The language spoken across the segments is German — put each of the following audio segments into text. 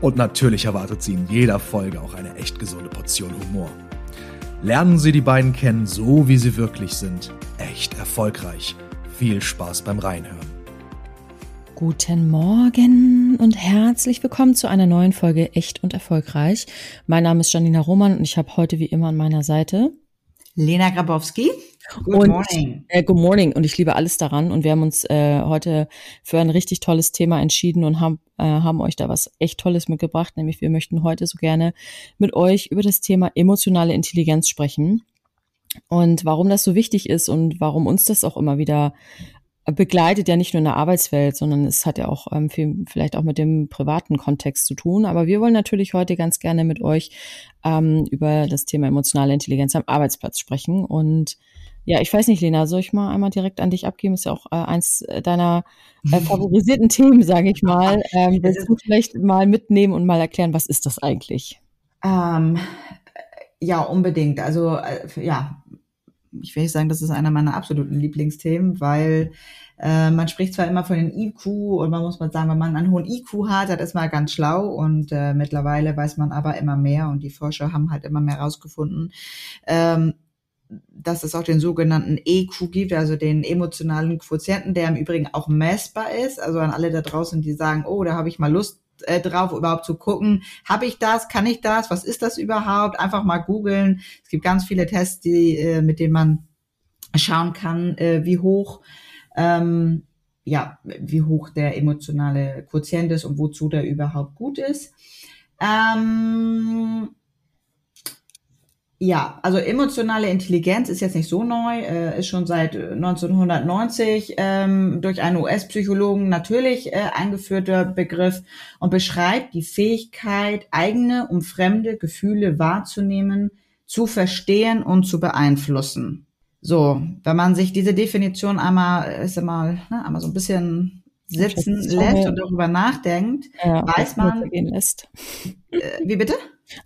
Und natürlich erwartet Sie in jeder Folge auch eine echt gesunde Portion Humor. Lernen Sie die beiden kennen, so wie sie wirklich sind. Echt erfolgreich. Viel Spaß beim Reinhören. Guten Morgen und herzlich willkommen zu einer neuen Folge Echt und Erfolgreich. Mein Name ist Janina Roman und ich habe heute wie immer an meiner Seite Lena Grabowski. Good und, morning. Äh, good morning. Und ich liebe alles daran. Und wir haben uns äh, heute für ein richtig tolles Thema entschieden und haben, äh, haben euch da was echt Tolles mitgebracht. Nämlich wir möchten heute so gerne mit euch über das Thema emotionale Intelligenz sprechen. Und warum das so wichtig ist und warum uns das auch immer wieder begleitet ja nicht nur in der Arbeitswelt, sondern es hat ja auch ähm, viel, vielleicht auch mit dem privaten Kontext zu tun. Aber wir wollen natürlich heute ganz gerne mit euch ähm, über das Thema emotionale Intelligenz am Arbeitsplatz sprechen. Und ja, ich weiß nicht, Lena, soll ich mal einmal direkt an dich abgeben? Ist ja auch äh, eins deiner äh, favorisierten Themen, sage ich mal. Ähm, willst du vielleicht mal mitnehmen und mal erklären, was ist das eigentlich? Ähm, ja, unbedingt. Also äh, ja, ich will nicht sagen, das ist einer meiner absoluten Lieblingsthemen, weil äh, man spricht zwar immer von den IQ und man muss mal sagen, wenn man einen hohen IQ hat, das ist mal ganz schlau und äh, mittlerweile weiß man aber immer mehr und die Forscher haben halt immer mehr herausgefunden, ähm, dass es auch den sogenannten EQ gibt, also den emotionalen Quotienten, der im Übrigen auch messbar ist. Also an alle da draußen, die sagen, oh, da habe ich mal Lust äh, drauf, überhaupt zu gucken, habe ich das, kann ich das, was ist das überhaupt? Einfach mal googeln. Es gibt ganz viele Tests, die, äh, mit denen man schauen kann, äh, wie hoch ähm, ja, wie hoch der emotionale Quotient ist und wozu der überhaupt gut ist. Ähm, ja, also emotionale Intelligenz ist jetzt nicht so neu, äh, ist schon seit 1990 ähm, durch einen US-Psychologen natürlich äh, eingeführter Begriff und beschreibt die Fähigkeit, eigene und fremde Gefühle wahrzunehmen, zu verstehen und zu beeinflussen. So, wenn man sich diese Definition einmal, ist einmal, ne, einmal so ein bisschen sitzen lässt und darüber nachdenkt, ja, weiß man. Lässt. Äh, wie bitte?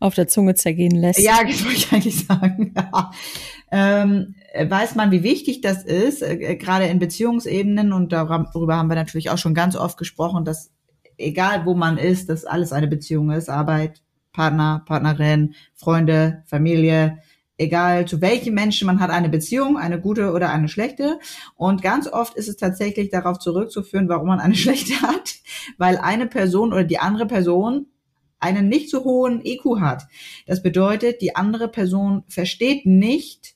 auf der Zunge zergehen lässt. Ja, das wollte ich eigentlich sagen. Ja. Ähm, weiß man, wie wichtig das ist, äh, gerade in Beziehungsebenen und darüber haben wir natürlich auch schon ganz oft gesprochen, dass egal wo man ist, dass alles eine Beziehung ist, Arbeit, Partner, Partnerin, Freunde, Familie, egal zu welchen Menschen man hat eine Beziehung, eine gute oder eine schlechte. Und ganz oft ist es tatsächlich darauf zurückzuführen, warum man eine schlechte hat, weil eine Person oder die andere Person einen nicht so hohen EQ hat. Das bedeutet, die andere Person versteht nicht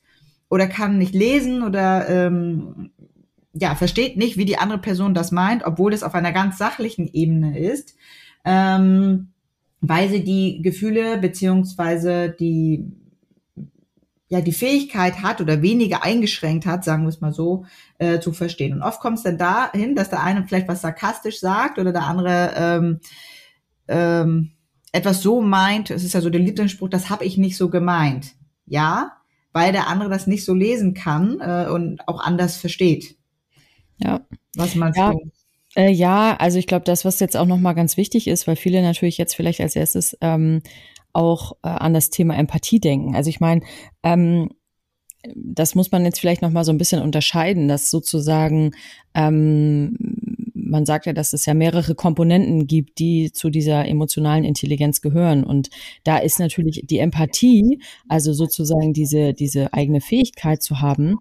oder kann nicht lesen oder ähm, ja, versteht nicht, wie die andere Person das meint, obwohl es auf einer ganz sachlichen Ebene ist, ähm, weil sie die Gefühle beziehungsweise die ja die Fähigkeit hat oder weniger eingeschränkt hat, sagen wir es mal so, äh, zu verstehen. Und oft kommt es dann dahin, dass der eine vielleicht was sarkastisch sagt oder der andere ähm, ähm, etwas so meint, es ist ja so der Lieblingsspruch, das habe ich nicht so gemeint. Ja, weil der andere das nicht so lesen kann äh, und auch anders versteht. Ja. Was meinst ja. du? Äh, ja, also ich glaube, das, was jetzt auch nochmal ganz wichtig ist, weil viele natürlich jetzt vielleicht als erstes ähm, auch äh, an das Thema Empathie denken. Also ich meine, ähm, das muss man jetzt vielleicht nochmal so ein bisschen unterscheiden, dass sozusagen ähm, man sagt ja, dass es ja mehrere Komponenten gibt, die zu dieser emotionalen Intelligenz gehören. Und da ist natürlich die Empathie, also sozusagen diese, diese eigene Fähigkeit zu haben,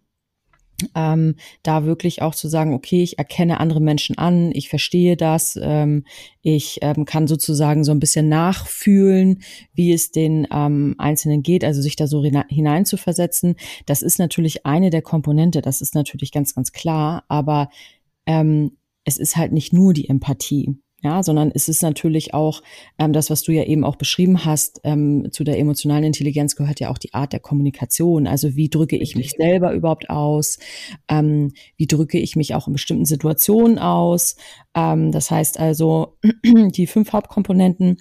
ähm, da wirklich auch zu sagen, okay, ich erkenne andere Menschen an, ich verstehe das, ähm, ich ähm, kann sozusagen so ein bisschen nachfühlen, wie es den ähm, Einzelnen geht, also sich da so hineinzuversetzen. Das ist natürlich eine der Komponente, das ist natürlich ganz, ganz klar, aber ähm, es ist halt nicht nur die Empathie. Ja, sondern es ist natürlich auch ähm, das, was du ja eben auch beschrieben hast, ähm, zu der emotionalen Intelligenz gehört ja auch die Art der Kommunikation. Also wie drücke ich mich selber überhaupt aus? Ähm, wie drücke ich mich auch in bestimmten Situationen aus? Ähm, das heißt also, die fünf Hauptkomponenten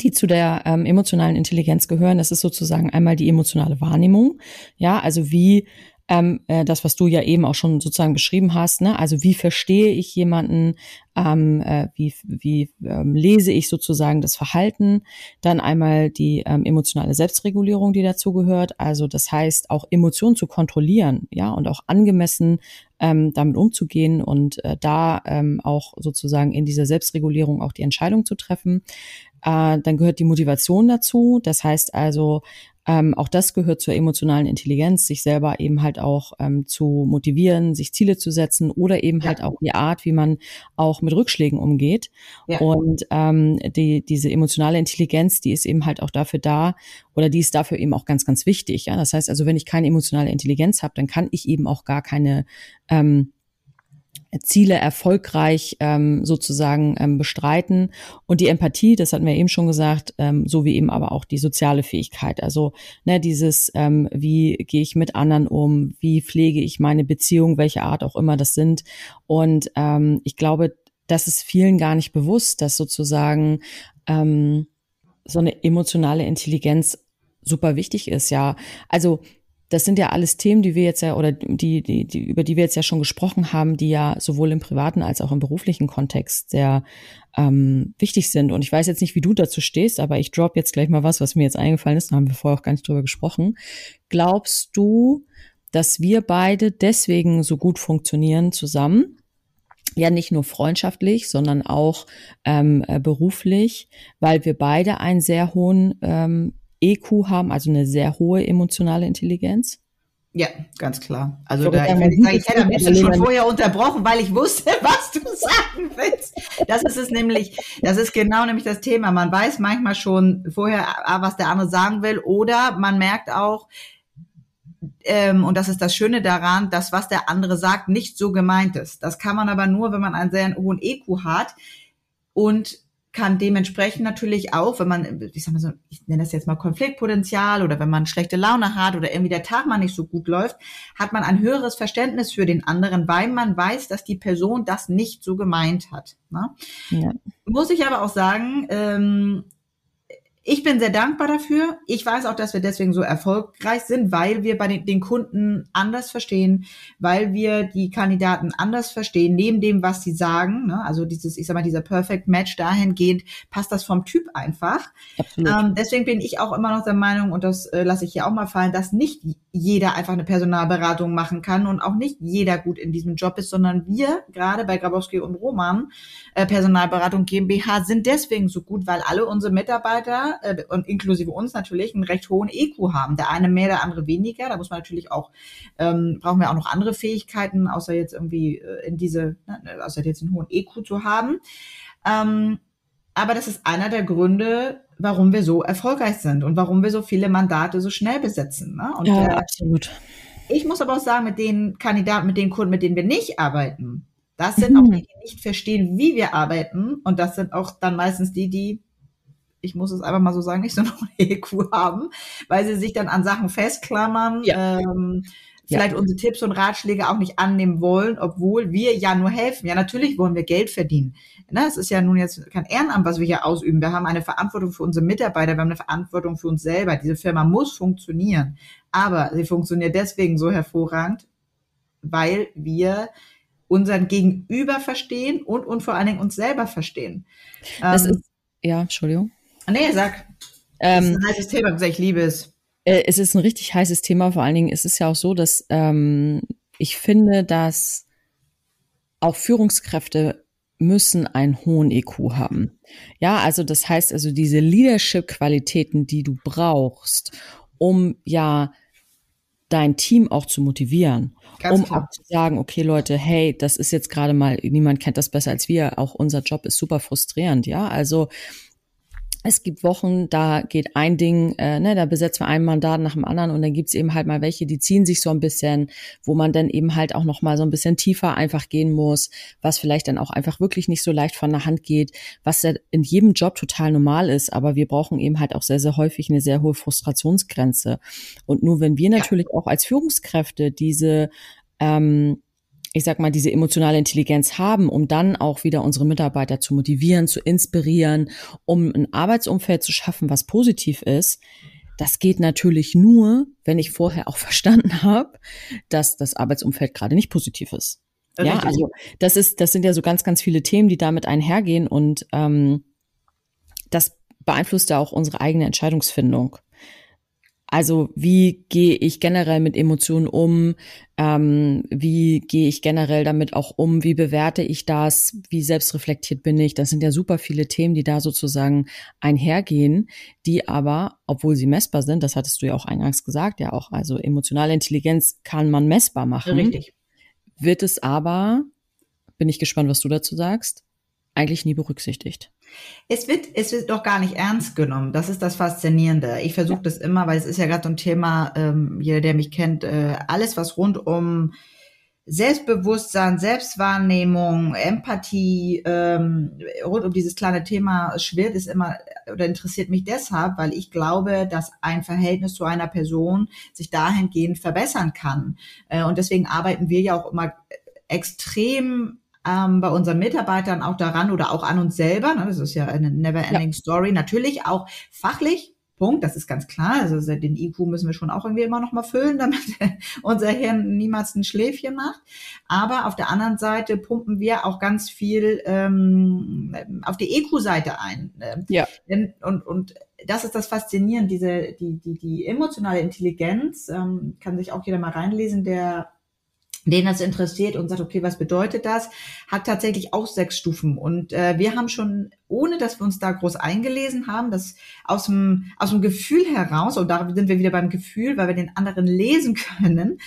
die zu der ähm, emotionalen Intelligenz gehören. Das ist sozusagen einmal die emotionale Wahrnehmung. Ja, also wie ähm, äh, das, was du ja eben auch schon sozusagen beschrieben hast. Ne? Also wie verstehe ich jemanden, ähm, äh, wie, wie ähm, lese ich sozusagen das Verhalten, dann einmal die ähm, emotionale Selbstregulierung, die dazu gehört. Also das heißt auch Emotionen zu kontrollieren, ja, und auch angemessen ähm, damit umzugehen und äh, da ähm, auch sozusagen in dieser Selbstregulierung auch die Entscheidung zu treffen. Äh, dann gehört die Motivation dazu. Das heißt also, ähm, auch das gehört zur emotionalen Intelligenz, sich selber eben halt auch ähm, zu motivieren, sich Ziele zu setzen oder eben ja. halt auch die Art, wie man auch mit Rückschlägen umgeht. Ja. Und ähm, die, diese emotionale Intelligenz, die ist eben halt auch dafür da oder die ist dafür eben auch ganz, ganz wichtig. Ja? Das heißt also, wenn ich keine emotionale Intelligenz habe, dann kann ich eben auch gar keine ähm, Ziele erfolgreich ähm, sozusagen ähm, bestreiten. Und die Empathie, das hatten wir eben schon gesagt, ähm, so wie eben aber auch die soziale Fähigkeit. Also ne, dieses, ähm, wie gehe ich mit anderen um, wie pflege ich meine Beziehung, welche Art auch immer das sind. Und ähm, ich glaube, das ist vielen gar nicht bewusst, dass sozusagen ähm, so eine emotionale Intelligenz super wichtig ist. Ja, also das sind ja alles Themen, die wir jetzt ja oder die, die, die, über die wir jetzt ja schon gesprochen haben, die ja sowohl im privaten als auch im beruflichen Kontext sehr ähm, wichtig sind. Und ich weiß jetzt nicht, wie du dazu stehst, aber ich drop jetzt gleich mal was, was mir jetzt eingefallen ist. Da haben wir vorher auch gar nicht drüber gesprochen. Glaubst du, dass wir beide deswegen so gut funktionieren zusammen? ja nicht nur freundschaftlich, sondern auch ähm, äh, beruflich, weil wir beide einen sehr hohen ähm, EQ haben, also eine sehr hohe emotionale Intelligenz? Ja, ganz klar. Also da, ich, ich, sagen, ich hätte am besten schon vorher unterbrochen, weil ich wusste, was du sagen willst. Das ist es nämlich, das ist genau nämlich das Thema. Man weiß manchmal schon vorher, was der andere sagen will, oder man merkt auch, ähm, und das ist das Schöne daran, dass was der andere sagt, nicht so gemeint ist. Das kann man aber nur, wenn man einen sehr hohen EQ hat und kann dementsprechend natürlich auch, wenn man, ich sag mal so, ich nenne das jetzt mal Konfliktpotenzial oder wenn man schlechte Laune hat oder irgendwie der Tag mal nicht so gut läuft, hat man ein höheres Verständnis für den anderen, weil man weiß, dass die Person das nicht so gemeint hat. Ne? Ja. Muss ich aber auch sagen, ähm, ich bin sehr dankbar dafür. Ich weiß auch, dass wir deswegen so erfolgreich sind, weil wir bei den, den, Kunden anders verstehen, weil wir die Kandidaten anders verstehen, neben dem, was sie sagen. Ne? Also dieses, ich sag mal, dieser Perfect Match dahingehend passt das vom Typ einfach. Ähm, deswegen bin ich auch immer noch der Meinung, und das äh, lasse ich hier auch mal fallen, dass nicht jeder einfach eine Personalberatung machen kann und auch nicht jeder gut in diesem Job ist, sondern wir, gerade bei Grabowski und Roman, äh, Personalberatung GmbH, sind deswegen so gut, weil alle unsere Mitarbeiter äh, und inklusive uns natürlich einen recht hohen EQ haben. Der eine mehr, der andere weniger. Da muss man natürlich auch, ähm, brauchen wir auch noch andere Fähigkeiten, außer jetzt irgendwie äh, in diese, ne, außer jetzt einen hohen EQ zu haben. Ähm, aber das ist einer der Gründe, warum wir so erfolgreich sind und warum wir so viele Mandate so schnell besetzen. Ne? Und, ja, äh, absolut. Ich muss aber auch sagen, mit den Kandidaten, mit den Kunden, mit denen wir nicht arbeiten, das sind mhm. auch die, die nicht verstehen, wie wir arbeiten. Und das sind auch dann meistens die, die ich muss es einfach mal so sagen, nicht so eine EQ haben, weil sie sich dann an Sachen festklammern, ja. ähm, vielleicht ja. unsere Tipps und Ratschläge auch nicht annehmen wollen, obwohl wir ja nur helfen. Ja, natürlich wollen wir Geld verdienen. Ne, es ist ja nun jetzt kein Ehrenamt, was wir hier ausüben. Wir haben eine Verantwortung für unsere Mitarbeiter, wir haben eine Verantwortung für uns selber. Diese Firma muss funktionieren. Aber sie funktioniert deswegen so hervorragend, weil wir unseren Gegenüber verstehen und, und vor allen Dingen uns selber verstehen. Das ähm, ist, ja, Entschuldigung. Ah, nee, sag. Ähm, das ist ein heißes Thema, ich liebe es. Äh, es ist ein richtig heißes Thema. Vor allen Dingen ist es ja auch so, dass ähm, ich finde, dass auch Führungskräfte müssen einen hohen EQ haben. Ja, also das heißt also diese Leadership-Qualitäten, die du brauchst, um ja dein Team auch zu motivieren, Ganz um klar. auch zu sagen, okay Leute, hey, das ist jetzt gerade mal, niemand kennt das besser als wir, auch unser Job ist super frustrierend, ja, also es gibt Wochen, da geht ein Ding, äh, ne, da besetzen wir ein Mandat nach dem anderen und dann gibt's eben halt mal welche, die ziehen sich so ein bisschen, wo man dann eben halt auch noch mal so ein bisschen tiefer einfach gehen muss, was vielleicht dann auch einfach wirklich nicht so leicht von der Hand geht, was ja in jedem Job total normal ist, aber wir brauchen eben halt auch sehr, sehr häufig eine sehr hohe Frustrationsgrenze. Und nur wenn wir natürlich ja. auch als Führungskräfte diese ähm, ich sag mal, diese emotionale Intelligenz haben, um dann auch wieder unsere Mitarbeiter zu motivieren, zu inspirieren, um ein Arbeitsumfeld zu schaffen, was positiv ist, das geht natürlich nur, wenn ich vorher auch verstanden habe, dass das Arbeitsumfeld gerade nicht positiv ist. Richtig. Ja, also das ist, das sind ja so ganz, ganz viele Themen, die damit einhergehen und ähm, das beeinflusst ja auch unsere eigene Entscheidungsfindung. Also wie gehe ich generell mit Emotionen um? Ähm, wie gehe ich generell damit auch um? Wie bewerte ich das? Wie selbstreflektiert bin ich? Das sind ja super viele Themen, die da sozusagen einhergehen, die aber, obwohl sie messbar sind, das hattest du ja auch eingangs gesagt, ja auch, also emotionale Intelligenz kann man messbar machen. Richtig. Wird es aber, bin ich gespannt, was du dazu sagst, eigentlich nie berücksichtigt. Es wird, es wird doch gar nicht ernst genommen. Das ist das Faszinierende. Ich versuche das immer, weil es ist ja gerade so ein Thema, ähm, jeder, der mich kennt, äh, alles, was rund um Selbstbewusstsein, Selbstwahrnehmung, Empathie, ähm, rund um dieses kleine Thema schwirrt, ist immer oder interessiert mich deshalb, weil ich glaube, dass ein Verhältnis zu einer Person sich dahingehend verbessern kann. Äh, und deswegen arbeiten wir ja auch immer extrem ähm, bei unseren Mitarbeitern auch daran oder auch an uns selber. Ne? Das ist ja eine never-ending ja. Story. Natürlich auch fachlich. Punkt, das ist ganz klar. Also den IQ müssen wir schon auch irgendwie immer noch mal füllen, damit unser Hirn niemals ein Schläfchen macht. Aber auf der anderen Seite pumpen wir auch ganz viel ähm, auf die EQ-Seite ein. Ja. Und, und das ist das Faszinierende, diese die die die emotionale Intelligenz ähm, kann sich auch jeder mal reinlesen, der den das interessiert und sagt, okay, was bedeutet das, hat tatsächlich auch sechs Stufen. Und äh, wir haben schon, ohne dass wir uns da groß eingelesen haben, das aus dem, aus dem Gefühl heraus, und da sind wir wieder beim Gefühl, weil wir den anderen lesen können,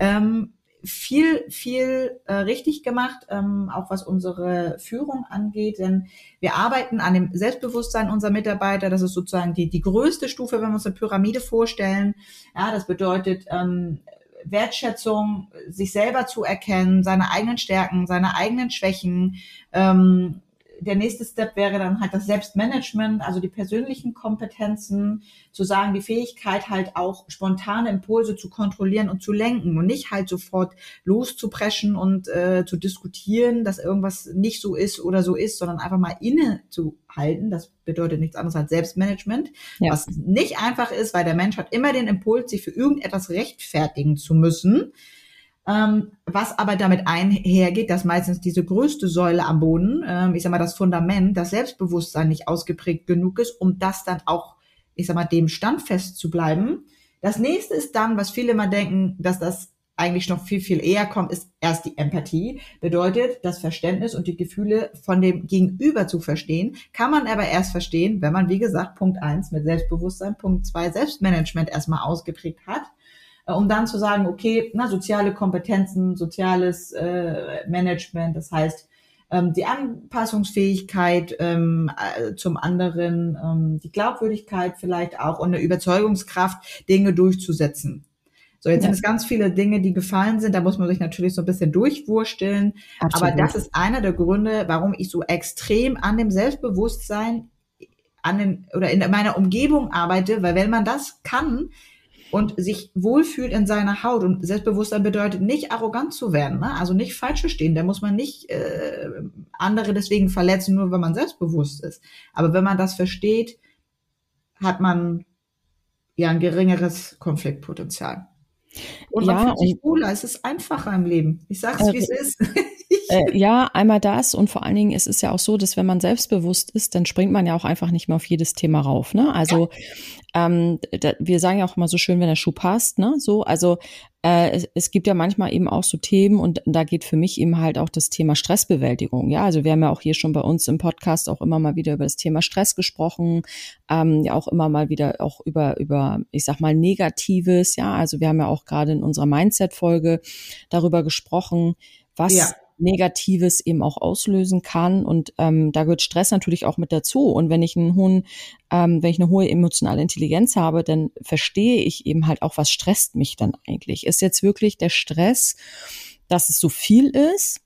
ähm, viel, viel äh, richtig gemacht, ähm, auch was unsere Führung angeht. Denn wir arbeiten an dem Selbstbewusstsein unserer Mitarbeiter. Das ist sozusagen die, die größte Stufe, wenn wir uns eine Pyramide vorstellen. Ja, das bedeutet, ähm, Wertschätzung, sich selber zu erkennen, seine eigenen Stärken, seine eigenen Schwächen. Ähm, der nächste Step wäre dann halt das Selbstmanagement, also die persönlichen Kompetenzen, zu sagen, die Fähigkeit halt auch spontane Impulse zu kontrollieren und zu lenken und nicht halt sofort loszupreschen und äh, zu diskutieren, dass irgendwas nicht so ist oder so ist, sondern einfach mal inne zu halten. Das bedeutet nichts anderes als Selbstmanagement, ja. was nicht einfach ist, weil der Mensch hat immer den Impuls, sich für irgendetwas rechtfertigen zu müssen. Ähm, was aber damit einhergeht, dass meistens diese größte Säule am Boden, ähm, ich sag mal das Fundament, das Selbstbewusstsein nicht ausgeprägt genug ist, um das dann auch, ich sag mal, dem standfest zu bleiben. Das nächste ist dann, was viele immer denken, dass das eigentlich noch viel, viel eher kommt, ist erst die Empathie. Bedeutet, das Verständnis und die Gefühle von dem Gegenüber zu verstehen, kann man aber erst verstehen, wenn man, wie gesagt, Punkt eins mit Selbstbewusstsein, Punkt zwei Selbstmanagement erstmal ausgeprägt hat, um dann zu sagen, okay, na, soziale Kompetenzen, soziales äh, Management, das heißt, ähm, die Anpassungsfähigkeit ähm, äh, zum anderen, ähm, die Glaubwürdigkeit vielleicht auch und eine Überzeugungskraft, Dinge durchzusetzen. So, jetzt ja. sind es ganz viele Dinge, die gefallen sind. Da muss man sich natürlich so ein bisschen durchwursteln. Absolut. Aber das ist einer der Gründe, warum ich so extrem an dem Selbstbewusstsein an den, oder in meiner Umgebung arbeite, weil wenn man das kann, und sich wohlfühlt in seiner Haut. Und Selbstbewusstsein bedeutet nicht arrogant zu werden, ne? also nicht falsch stehen. Da muss man nicht äh, andere deswegen verletzen, nur wenn man selbstbewusst ist. Aber wenn man das versteht, hat man ja ein geringeres Konfliktpotenzial. Und man ja, fühlt sich wohler, es ist einfacher im Leben. Ich sag's, äh, wie es ist. Äh, ja, einmal das und vor allen Dingen ist es ja auch so, dass wenn man selbstbewusst ist, dann springt man ja auch einfach nicht mehr auf jedes Thema rauf. Ne? Also ja. ähm, da, wir sagen ja auch immer so schön, wenn der Schuh passt, ne? So, also äh, es, es gibt ja manchmal eben auch so Themen und da geht für mich eben halt auch das Thema Stressbewältigung. Ja, also wir haben ja auch hier schon bei uns im Podcast auch immer mal wieder über das Thema Stress gesprochen, ähm, ja auch immer mal wieder auch über über ich sag mal Negatives. Ja, also wir haben ja auch gerade in unserer Mindset-Folge darüber gesprochen, was ja. Negatives eben auch auslösen kann. Und ähm, da gehört Stress natürlich auch mit dazu. Und wenn ich einen hohen, ähm, wenn ich eine hohe emotionale Intelligenz habe, dann verstehe ich eben halt auch, was stresst mich dann eigentlich. Ist jetzt wirklich der Stress, dass es so viel ist?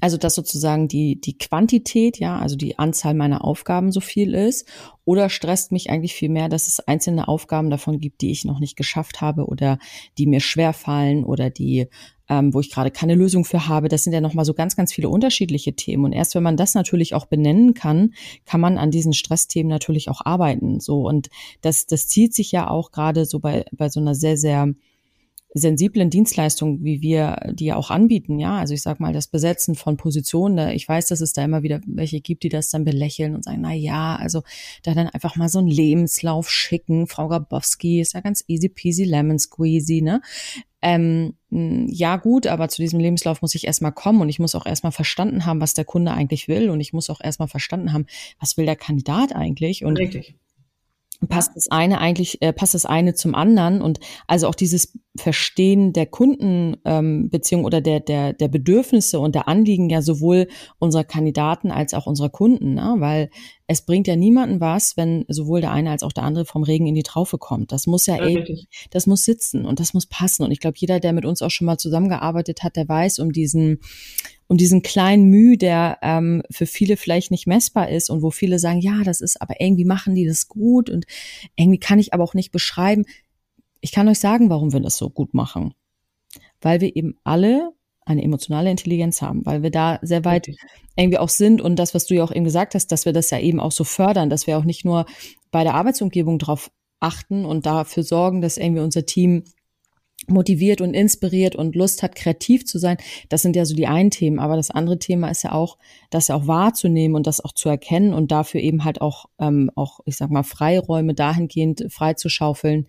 Also dass sozusagen die, die Quantität, ja, also die Anzahl meiner Aufgaben so viel ist? Oder stresst mich eigentlich viel mehr, dass es einzelne Aufgaben davon gibt, die ich noch nicht geschafft habe oder die mir schwer fallen oder die, ähm, wo ich gerade keine Lösung für habe? Das sind ja nochmal so ganz, ganz viele unterschiedliche Themen. Und erst wenn man das natürlich auch benennen kann, kann man an diesen Stressthemen natürlich auch arbeiten. So. Und das, das zieht sich ja auch gerade so bei, bei so einer sehr, sehr sensiblen Dienstleistungen, wie wir die auch anbieten, ja, also ich sag mal, das Besetzen von Positionen, ich weiß, dass es da immer wieder welche gibt, die das dann belächeln und sagen, na ja, also da dann einfach mal so einen Lebenslauf schicken, Frau Grabowski, ist ja ganz easy peasy lemon squeezy, ne? Ähm, ja, gut, aber zu diesem Lebenslauf muss ich erstmal kommen und ich muss auch erstmal verstanden haben, was der Kunde eigentlich will und ich muss auch erstmal verstanden haben, was will der Kandidat eigentlich? Und Richtig. passt das eine eigentlich, äh, passt das eine zum anderen? Und also auch dieses Verstehen der Kundenbeziehung ähm, oder der, der, der Bedürfnisse und der Anliegen ja sowohl unserer Kandidaten als auch unserer Kunden, ne? weil es bringt ja niemanden was, wenn sowohl der eine als auch der andere vom Regen in die Traufe kommt. Das muss ja, ja ey, das muss sitzen und das muss passen. Und ich glaube, jeder, der mit uns auch schon mal zusammengearbeitet hat, der weiß um diesen, um diesen kleinen Mühe, der ähm, für viele vielleicht nicht messbar ist und wo viele sagen, ja, das ist, aber irgendwie machen die das gut und irgendwie kann ich aber auch nicht beschreiben. Ich kann euch sagen, warum wir das so gut machen. Weil wir eben alle eine emotionale Intelligenz haben, weil wir da sehr weit irgendwie auch sind und das, was du ja auch eben gesagt hast, dass wir das ja eben auch so fördern, dass wir auch nicht nur bei der Arbeitsumgebung drauf achten und dafür sorgen, dass irgendwie unser Team motiviert und inspiriert und Lust hat, kreativ zu sein. Das sind ja so die einen Themen. Aber das andere Thema ist ja auch, das ja auch wahrzunehmen und das auch zu erkennen und dafür eben halt auch, ähm, auch, ich sag mal, Freiräume dahingehend freizuschaufeln,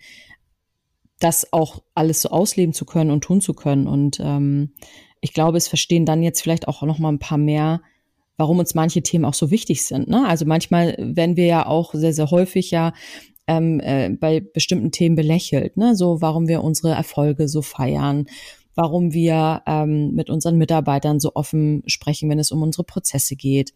das auch alles so ausleben zu können und tun zu können. Und ähm, ich glaube, es verstehen dann jetzt vielleicht auch noch mal ein paar mehr, warum uns manche Themen auch so wichtig sind. Ne? Also manchmal werden wir ja auch sehr, sehr häufig ja ähm, äh, bei bestimmten Themen belächelt. Ne? So, warum wir unsere Erfolge so feiern, warum wir ähm, mit unseren Mitarbeitern so offen sprechen, wenn es um unsere Prozesse geht,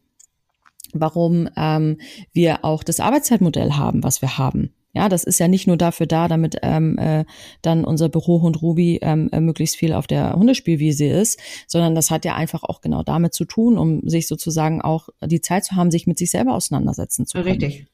warum ähm, wir auch das Arbeitszeitmodell haben, was wir haben. Ja, das ist ja nicht nur dafür da, damit ähm, äh, dann unser Bürohund Ruby ähm, äh, möglichst viel auf der Hundespielwiese ist, sondern das hat ja einfach auch genau damit zu tun, um sich sozusagen auch die Zeit zu haben, sich mit sich selber auseinandersetzen zu können. Richtig.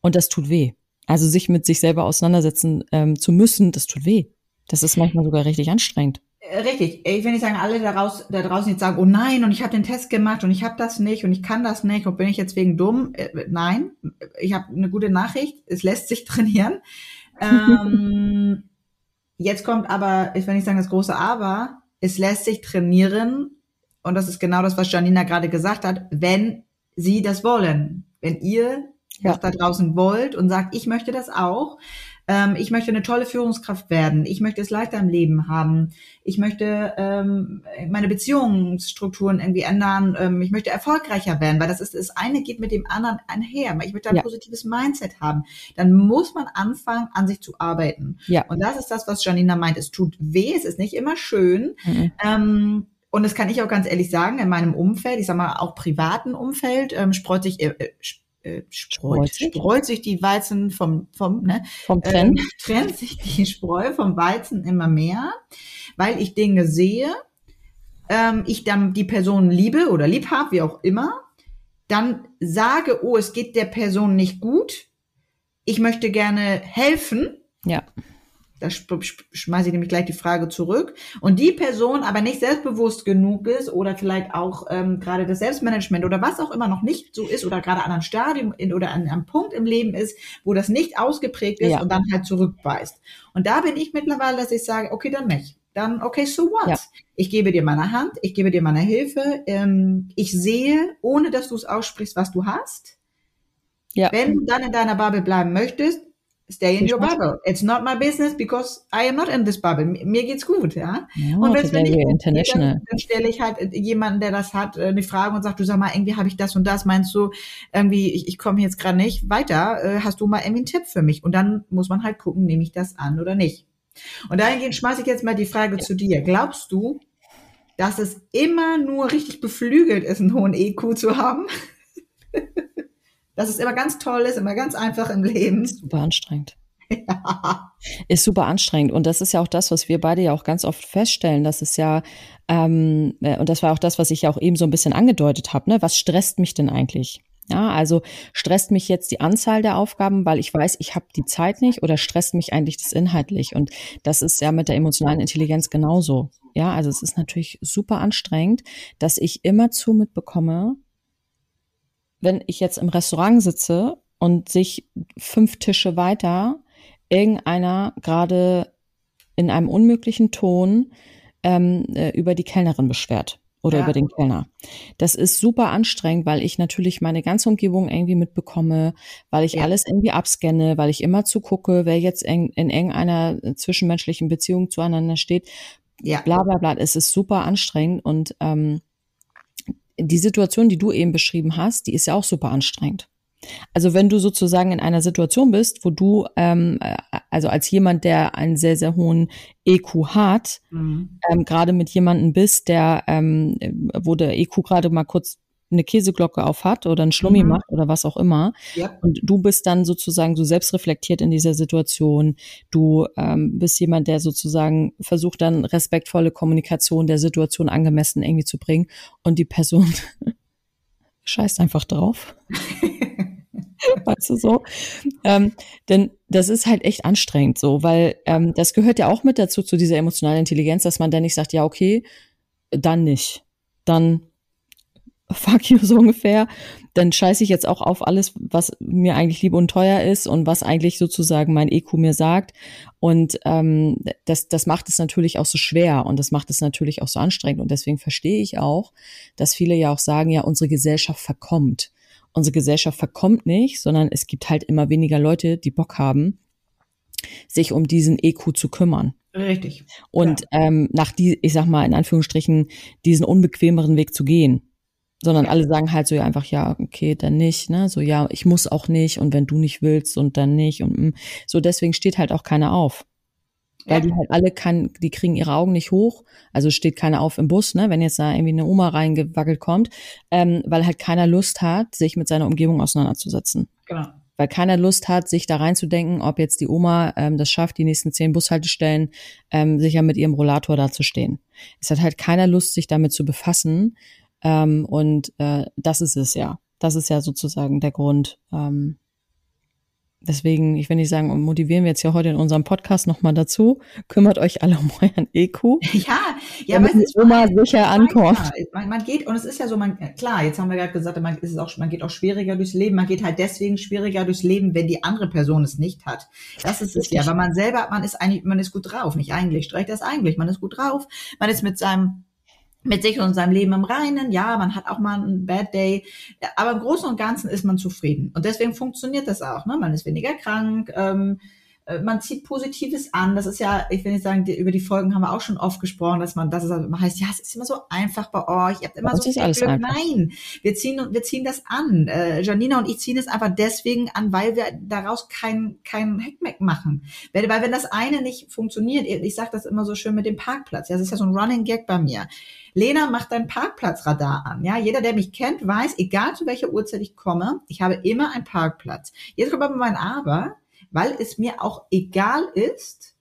Und das tut weh. Also sich mit sich selber auseinandersetzen ähm, zu müssen, das tut weh. Das ist manchmal sogar richtig anstrengend. Äh, richtig. Ich will nicht sagen, alle daraus, da draußen jetzt sagen, oh nein, und ich habe den Test gemacht und ich habe das nicht und ich kann das nicht und bin ich jetzt wegen dumm? Äh, nein, ich habe eine gute Nachricht. Es lässt sich trainieren. ähm, jetzt kommt aber, ich will nicht sagen das große Aber, es lässt sich trainieren und das ist genau das, was Janina gerade gesagt hat, wenn Sie das wollen. Wenn ihr ja. was da draußen wollt und sagt, ich möchte das auch. Ähm, ich möchte eine tolle Führungskraft werden. Ich möchte es leichter im Leben haben. Ich möchte ähm, meine Beziehungsstrukturen irgendwie ändern. Ähm, ich möchte erfolgreicher werden, weil das ist das eine geht mit dem anderen einher. Ich möchte ein ja. positives Mindset haben. Dann muss man anfangen, an sich zu arbeiten. Ja. Und das ist das, was Janina meint. Es tut weh. Es ist nicht immer schön. Mhm. Ähm, und das kann ich auch ganz ehrlich sagen, in meinem Umfeld, ich sag mal auch privaten Umfeld, ähm, spreut sich, äh, äh äh, streut, streut sich die Weizen vom, vom, ne, vom Trend. Äh, trennt sich die Spreu vom Weizen immer mehr, weil ich Dinge sehe, ähm, ich dann die Person liebe oder lieb habe, wie auch immer, dann sage, oh, es geht der Person nicht gut, ich möchte gerne helfen. Ja. Da schmeiße ich nämlich gleich die Frage zurück. Und die Person aber nicht selbstbewusst genug ist oder vielleicht auch ähm, gerade das Selbstmanagement oder was auch immer noch nicht so ist oder gerade an einem Stadium in, oder an einem Punkt im Leben ist, wo das nicht ausgeprägt ist ja. und dann halt zurückbeißt. Und da bin ich mittlerweile, dass ich sage, okay, dann nicht. Dann, okay, so what? Ja. Ich gebe dir meine Hand, ich gebe dir meine Hilfe. Ähm, ich sehe, ohne dass du es aussprichst, was du hast. Ja. Wenn du dann in deiner Bubble bleiben möchtest, Stay in your bubble. It's not my business because I am not in this bubble. Mir geht's gut, ja. ja und wenn nicht international. Dann, dann stelle ich halt jemanden, der das hat, eine Frage und sagt, du sag mal, irgendwie habe ich das und das. Meinst du, irgendwie, ich, ich komme jetzt gerade nicht weiter. Äh, hast du mal irgendwie einen Tipp für mich? Und dann muss man halt gucken, nehme ich das an oder nicht. Und dahingehend schmeiße ich jetzt mal die Frage zu dir. Glaubst du, dass es immer nur richtig beflügelt ist, einen hohen EQ zu haben? dass es immer ganz toll ist, immer ganz einfach im Leben. Super anstrengend. ja. Ist super anstrengend. Und das ist ja auch das, was wir beide ja auch ganz oft feststellen, dass es ja, ähm, äh, und das war auch das, was ich ja auch eben so ein bisschen angedeutet habe, ne? Was stresst mich denn eigentlich? Ja, also stresst mich jetzt die Anzahl der Aufgaben, weil ich weiß, ich habe die Zeit nicht oder stresst mich eigentlich das inhaltlich? Und das ist ja mit der emotionalen Intelligenz genauso. Ja, also es ist natürlich super anstrengend, dass ich immer zu mitbekomme, wenn ich jetzt im Restaurant sitze und sich fünf Tische weiter irgendeiner gerade in einem unmöglichen Ton ähm, äh, über die Kellnerin beschwert oder ja. über den Kellner. Das ist super anstrengend, weil ich natürlich meine ganze Umgebung irgendwie mitbekomme, weil ich ja. alles irgendwie abscanne, weil ich immer zugucke, wer jetzt in, in irgendeiner zwischenmenschlichen Beziehung zueinander steht. Ja. Bla bla bla. Es ist super anstrengend und ähm, die Situation, die du eben beschrieben hast, die ist ja auch super anstrengend. Also wenn du sozusagen in einer Situation bist, wo du, ähm, äh, also als jemand, der einen sehr, sehr hohen EQ hat, mhm. ähm, gerade mit jemandem bist, der, ähm, wo der EQ gerade mal kurz eine Käseglocke auf hat oder ein Schlummi mhm. macht oder was auch immer. Ja. Und du bist dann sozusagen so selbstreflektiert in dieser Situation. Du ähm, bist jemand, der sozusagen versucht dann respektvolle Kommunikation der Situation angemessen irgendwie zu bringen und die Person scheißt einfach drauf. weißt du so? Ähm, denn das ist halt echt anstrengend so, weil ähm, das gehört ja auch mit dazu, zu dieser emotionalen Intelligenz, dass man dann nicht sagt, ja, okay, dann nicht. Dann fuck you so ungefähr. Dann scheiße ich jetzt auch auf alles, was mir eigentlich lieb und teuer ist und was eigentlich sozusagen mein EQ mir sagt. Und ähm, das, das macht es natürlich auch so schwer und das macht es natürlich auch so anstrengend. Und deswegen verstehe ich auch, dass viele ja auch sagen, ja, unsere Gesellschaft verkommt unsere Gesellschaft verkommt nicht, sondern es gibt halt immer weniger Leute, die Bock haben, sich um diesen EQ zu kümmern. Richtig. Und ja. ähm, nach die, ich sag mal in Anführungsstrichen, diesen unbequemeren Weg zu gehen. Sondern alle sagen halt so ja einfach, ja, okay, dann nicht, ne? So, ja, ich muss auch nicht und wenn du nicht willst und dann nicht und mm. so, deswegen steht halt auch keiner auf weil ja. die halt alle kann, die kriegen ihre Augen nicht hoch, also steht keiner auf im Bus, ne, wenn jetzt da irgendwie eine Oma reingewackelt kommt, ähm, weil halt keiner Lust hat, sich mit seiner Umgebung auseinanderzusetzen. Genau. Weil keiner Lust hat, sich da reinzudenken, ob jetzt die Oma ähm, das schafft, die nächsten zehn Bushaltestellen ähm, sicher mit ihrem Rollator da zu stehen. Es hat halt keiner Lust, sich damit zu befassen. Ähm, und äh, das ist es ja. Das ist ja sozusagen der Grund, ähm, Deswegen, ich will nicht sagen, motivieren wir jetzt ja heute in unserem Podcast nochmal dazu. Kümmert euch alle um euren EQ. Ja, ja, damit die Oma sicher ankommt. Man, man, geht, und es ist ja so, man, klar, jetzt haben wir gerade gesagt, man, ist es auch, man geht auch schwieriger durchs Leben. Man geht halt deswegen schwieriger durchs Leben, wenn die andere Person es nicht hat. Das ist es ja, weil man selber, man ist eigentlich, man ist gut drauf. Nicht eigentlich, streicht das eigentlich. Man ist gut drauf. Man ist mit seinem mit sich und seinem Leben im Reinen. Ja, man hat auch mal einen Bad Day, aber im Großen und Ganzen ist man zufrieden. Und deswegen funktioniert das auch. Ne? Man ist weniger krank, ähm, äh, man zieht Positives an. Das ist ja, ich will nicht sagen, die, über die Folgen haben wir auch schon oft gesprochen, dass man, dass es immer heißt, ja, es ist immer so einfach bei euch. Ihr habt immer so viel Glück. Einfach. Nein, wir ziehen, wir ziehen das an. Äh, Janina und ich ziehen es einfach deswegen an, weil wir daraus kein, kein Heckmeck machen. Weil, weil wenn das eine nicht funktioniert, ich sage das immer so schön mit dem Parkplatz. Ja, das ist ja so ein Running Gag bei mir. Lena macht dein Parkplatzradar an. Ja, jeder, der mich kennt, weiß, egal zu welcher Uhrzeit ich komme, ich habe immer einen Parkplatz. Jetzt kommt aber mein Aber weil es mir auch egal ist,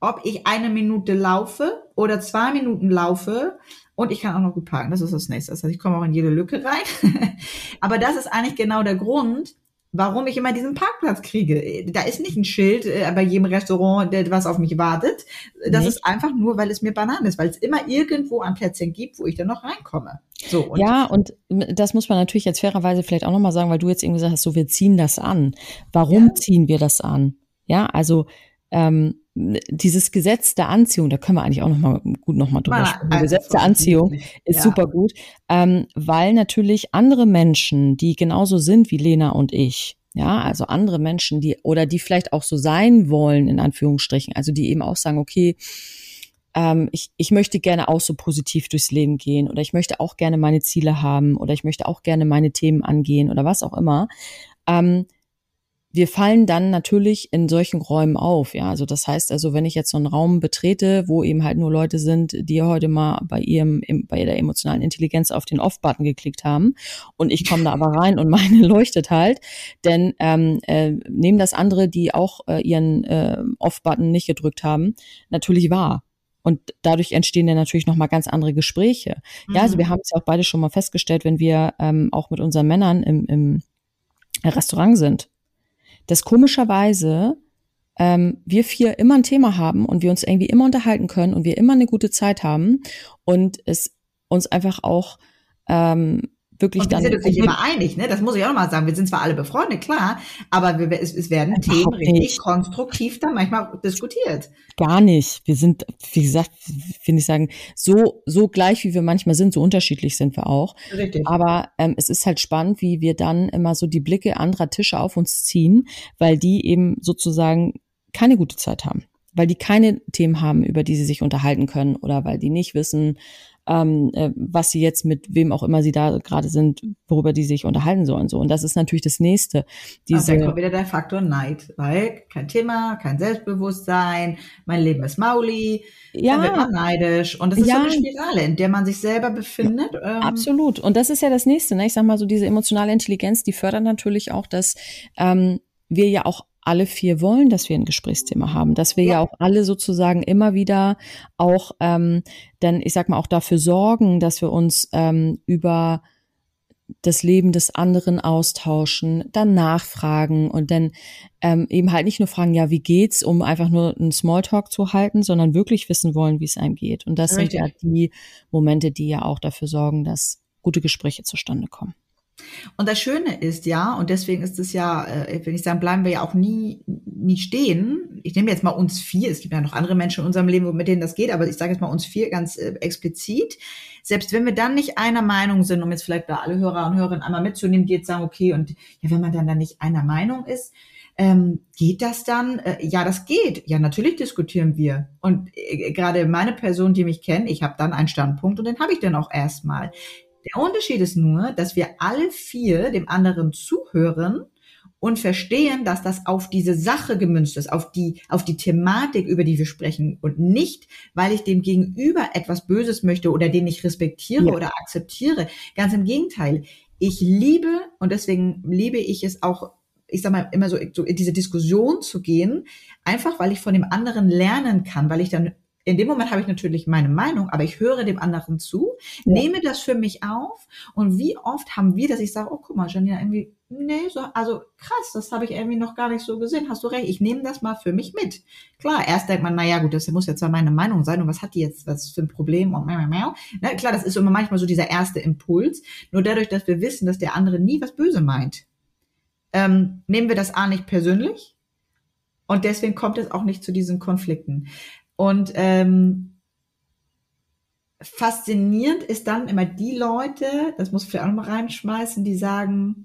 ob ich eine Minute laufe oder zwei Minuten laufe und ich kann auch noch gut parken. Das ist das nächste. Das heißt, ich komme auch in jede Lücke rein. Aber das ist eigentlich genau der Grund, warum ich immer diesen Parkplatz kriege. Da ist nicht ein Schild äh, bei jedem Restaurant, der was auf mich wartet. Das nicht. ist einfach nur, weil es mir Bananen ist, weil es immer irgendwo ein Plätzchen gibt, wo ich dann noch reinkomme. So, und ja, und das muss man natürlich jetzt fairerweise vielleicht auch nochmal sagen, weil du jetzt irgendwie gesagt hast, so wir ziehen das an. Warum ja. ziehen wir das an? Ja, also ähm, dieses Gesetz der Anziehung, da können wir eigentlich auch noch mal gut noch mal drüber mal sprechen. Gesetz der Anziehung ist ja. super gut, ähm, weil natürlich andere Menschen, die genauso sind wie Lena und ich, ja, also andere Menschen, die oder die vielleicht auch so sein wollen in Anführungsstrichen, also die eben auch sagen, okay, ähm, ich, ich möchte gerne auch so positiv durchs Leben gehen oder ich möchte auch gerne meine Ziele haben oder ich möchte auch gerne meine Themen angehen oder was auch immer. Ähm, wir fallen dann natürlich in solchen Räumen auf. Ja, also das heißt also, wenn ich jetzt so einen Raum betrete, wo eben halt nur Leute sind, die heute mal bei ihrem, bei der emotionalen Intelligenz auf den Off-Button geklickt haben und ich komme da aber rein und meine leuchtet halt, denn ähm, äh, nehmen das andere, die auch äh, ihren äh, Off-Button nicht gedrückt haben, natürlich wahr. Und dadurch entstehen dann natürlich nochmal ganz andere Gespräche. Mhm. Ja, also wir mhm. haben es ja auch beide schon mal festgestellt, wenn wir ähm, auch mit unseren Männern im, im Restaurant sind dass komischerweise ähm, wir vier immer ein Thema haben und wir uns irgendwie immer unterhalten können und wir immer eine gute Zeit haben und es uns einfach auch ähm, wirklich und wir dann. Wir sind uns nicht immer einig, ne? Das muss ich auch nochmal sagen. Wir sind zwar alle befreundet, klar, aber wir, es, es werden Themen richtig nicht. konstruktiv dann manchmal diskutiert. Gar nicht. Wir sind, wie gesagt, finde ich sagen, so, so gleich wie wir manchmal sind, so unterschiedlich sind wir auch. Richtig. Aber ähm, es ist halt spannend, wie wir dann immer so die Blicke anderer Tische auf uns ziehen, weil die eben sozusagen keine gute Zeit haben weil die keine Themen haben, über die sie sich unterhalten können oder weil die nicht wissen, ähm, äh, was sie jetzt mit wem auch immer sie da gerade sind, worüber die sich unterhalten sollen. So. Und das ist natürlich das Nächste. Diese, Aber da kommt wieder der Faktor Neid, weil kein Thema, kein Selbstbewusstsein, mein Leben ist Mauli, ja. dann wird man neidisch. Und das ist ja. so eine Spirale, in der man sich selber befindet. Ähm. Absolut. Und das ist ja das Nächste. Ne? Ich sag mal so, diese emotionale Intelligenz, die fördert natürlich auch, dass ähm, wir ja auch alle vier wollen, dass wir ein Gesprächsthema haben, dass wir ja, ja auch alle sozusagen immer wieder auch, ähm, denn ich sag mal auch dafür sorgen, dass wir uns ähm, über das Leben des anderen austauschen, dann nachfragen und dann ähm, eben halt nicht nur fragen, ja, wie geht's, um einfach nur einen Smalltalk zu halten, sondern wirklich wissen wollen, wie es einem geht. Und das Richtig. sind ja die Momente, die ja auch dafür sorgen, dass gute Gespräche zustande kommen. Und das Schöne ist ja, und deswegen ist es ja, äh, wenn ich sagen, bleiben wir ja auch nie, nie stehen. Ich nehme jetzt mal uns vier, es gibt ja noch andere Menschen in unserem Leben, mit denen das geht, aber ich sage jetzt mal uns vier ganz äh, explizit. Selbst wenn wir dann nicht einer Meinung sind, um jetzt vielleicht da alle Hörer und Hörerinnen einmal mitzunehmen, die jetzt sagen, okay, und ja, wenn man dann dann nicht einer Meinung ist, ähm, geht das dann? Äh, ja, das geht. Ja, natürlich diskutieren wir. Und äh, gerade meine Person, die mich kennt, ich habe dann einen Standpunkt und den habe ich dann auch erstmal. Der Unterschied ist nur, dass wir alle vier dem anderen zuhören und verstehen, dass das auf diese Sache gemünzt ist, auf die, auf die Thematik, über die wir sprechen und nicht, weil ich dem Gegenüber etwas Böses möchte oder den ich respektiere ja. oder akzeptiere. Ganz im Gegenteil. Ich liebe und deswegen liebe ich es auch, ich sag mal, immer so, so in diese Diskussion zu gehen, einfach weil ich von dem anderen lernen kann, weil ich dann in dem Moment habe ich natürlich meine Meinung, aber ich höre dem anderen zu, ja. nehme das für mich auf und wie oft haben wir, dass ich sage, oh guck mal, Janina, irgendwie, nee, so, also krass, das habe ich irgendwie noch gar nicht so gesehen, hast du recht, ich nehme das mal für mich mit. Klar, erst denkt man, naja gut, das muss jetzt zwar meine Meinung sein und was hat die jetzt, was für ein Problem und mehr, mehr, mehr. Na, klar, das ist immer manchmal so dieser erste Impuls, nur dadurch, dass wir wissen, dass der andere nie was böse meint, ähm, nehmen wir das A nicht persönlich, und deswegen kommt es auch nicht zu diesen Konflikten. Und ähm, faszinierend ist dann immer die Leute, das muss ich auch noch mal reinschmeißen, die sagen,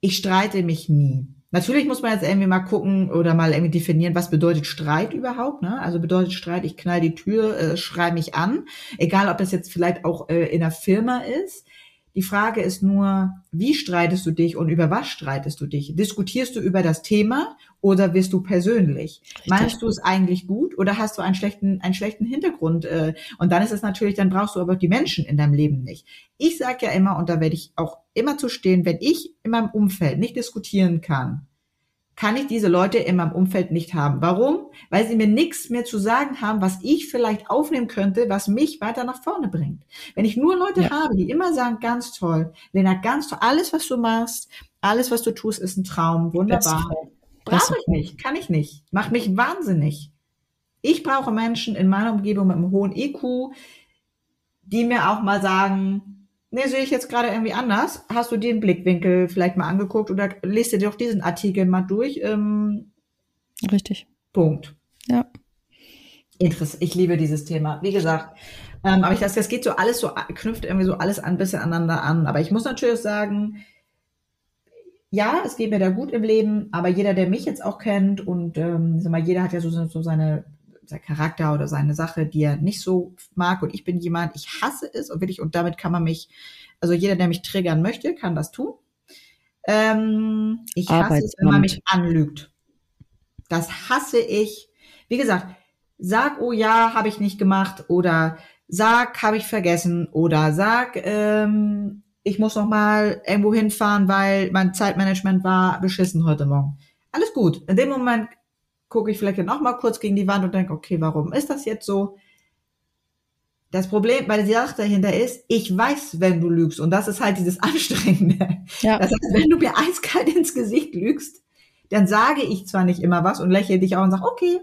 ich streite mich nie. Natürlich muss man jetzt irgendwie mal gucken oder mal irgendwie definieren, was bedeutet Streit überhaupt. Ne? Also bedeutet Streit, ich knall die Tür, äh, schrei mich an, egal ob das jetzt vielleicht auch äh, in der Firma ist. Die Frage ist nur, wie streitest du dich und über was streitest du dich? Diskutierst du über das Thema oder wirst du persönlich? Richtig. Meinst du es eigentlich gut oder hast du einen schlechten, einen schlechten Hintergrund? Äh, und dann ist es natürlich, dann brauchst du aber die Menschen in deinem Leben nicht. Ich sage ja immer, und da werde ich auch immer zu stehen, wenn ich in meinem Umfeld nicht diskutieren kann, kann ich diese Leute in meinem Umfeld nicht haben. Warum? Weil sie mir nichts mehr zu sagen haben, was ich vielleicht aufnehmen könnte, was mich weiter nach vorne bringt. Wenn ich nur Leute ja. habe, die immer sagen, ganz toll, Lena, ganz toll, alles, was du machst, alles, was du tust, ist ein Traum, wunderbar. Brauche ich nicht, kann ich nicht. Macht mich wahnsinnig. Ich brauche Menschen in meiner Umgebung mit einem hohen IQ, die mir auch mal sagen, nee, sehe ich jetzt gerade irgendwie anders. Hast du den Blickwinkel vielleicht mal angeguckt oder lest dir doch diesen Artikel mal durch? Ähm, Richtig. Punkt. Ja. Interessant. Ich liebe dieses Thema. Wie gesagt, ähm, aber ich das, das geht so alles so, knüpft irgendwie so alles ein bisschen aneinander an. Aber ich muss natürlich sagen, ja, es geht mir da gut im Leben, aber jeder, der mich jetzt auch kennt und ähm, sag mal, jeder hat ja so, so seine sein Charakter oder seine Sache, die er nicht so mag. Und ich bin jemand, ich hasse es und wirklich, und damit kann man mich, also jeder, der mich triggern möchte, kann das tun. Ähm, ich hasse es, wenn man mich anlügt. Das hasse ich. Wie gesagt, sag, oh ja, habe ich nicht gemacht oder sag, habe ich vergessen oder sag, ähm, ich muss noch mal irgendwo hinfahren, weil mein Zeitmanagement war beschissen heute Morgen. Alles gut. In dem Moment gucke ich vielleicht noch mal kurz gegen die Wand und denke, okay, warum ist das jetzt so? Das Problem bei der Sache dahinter ist, ich weiß, wenn du lügst. Und das ist halt dieses Anstrengende. Ja. Das heißt, wenn du mir eiskalt ins Gesicht lügst, dann sage ich zwar nicht immer was und lächle dich auch und sage, okay,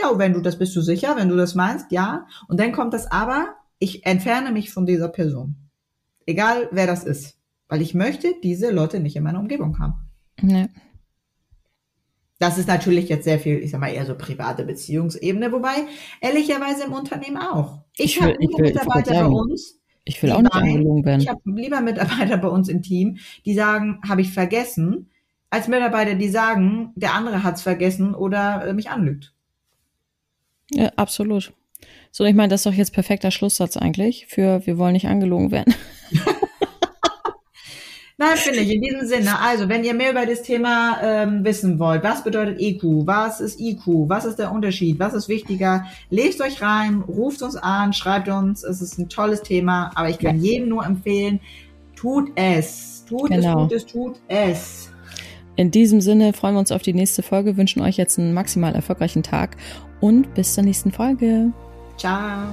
ja, wenn du das bist du sicher, wenn du das meinst, ja. Und dann kommt das aber, ich entferne mich von dieser Person. Egal wer das ist. Weil ich möchte diese Leute nicht in meiner Umgebung haben. Nee. Das ist natürlich jetzt sehr viel, ich sag mal, eher so private Beziehungsebene, wobei ehrlicherweise im Unternehmen auch. Ich, ich habe Mitarbeiter bei uns. Ich will auch nicht angelogen werden. Ich habe lieber Mitarbeiter bei uns im Team, die sagen, habe ich vergessen, als Mitarbeiter, die sagen, der andere hat's vergessen oder äh, mich anlügt. Ja, absolut. So, ich meine, das ist doch jetzt perfekter Schlusssatz eigentlich für wir wollen nicht angelogen werden. Nein, finde ich. In diesem Sinne, also wenn ihr mehr über das Thema ähm, wissen wollt, was bedeutet EQ, was ist IQ, was ist der Unterschied, was ist wichtiger, lest euch rein, ruft uns an, schreibt uns. Es ist ein tolles Thema, aber ich kann ja. jedem nur empfehlen, tut es. Tut genau. es, tut es, tut es. In diesem Sinne freuen wir uns auf die nächste Folge, wünschen euch jetzt einen maximal erfolgreichen Tag und bis zur nächsten Folge. Ciao.